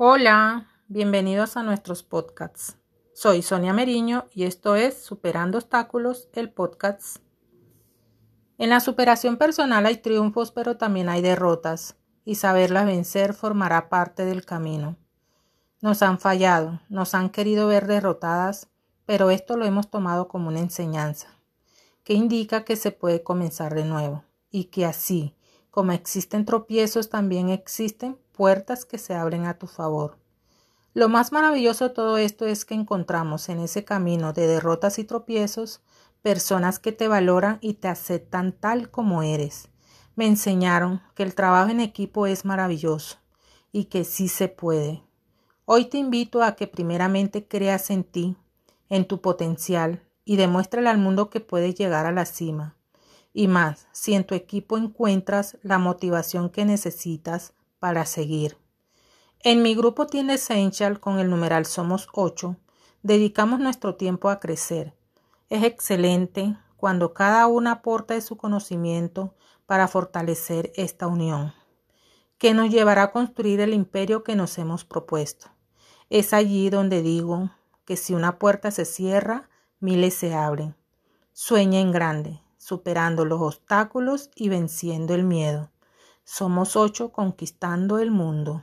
Hola, bienvenidos a nuestros podcasts. Soy Sonia Meriño y esto es Superando Obstáculos, el podcast. En la superación personal hay triunfos, pero también hay derrotas, y saberlas vencer formará parte del camino. Nos han fallado, nos han querido ver derrotadas, pero esto lo hemos tomado como una enseñanza, que indica que se puede comenzar de nuevo, y que así, como existen tropiezos, también existen puertas que se abren a tu favor. Lo más maravilloso de todo esto es que encontramos en ese camino de derrotas y tropiezos personas que te valoran y te aceptan tal como eres. Me enseñaron que el trabajo en equipo es maravilloso y que sí se puede. Hoy te invito a que primeramente creas en ti, en tu potencial y demuéstrale al mundo que puedes llegar a la cima. Y más, si en tu equipo encuentras la motivación que necesitas para seguir. En mi grupo Tiene Essential con el numeral Somos 8, dedicamos nuestro tiempo a crecer. Es excelente cuando cada una aporta de su conocimiento para fortalecer esta unión, que nos llevará a construir el imperio que nos hemos propuesto. Es allí donde digo que si una puerta se cierra, miles se abren. Sueña en grande, superando los obstáculos y venciendo el miedo. Somos ocho conquistando el mundo.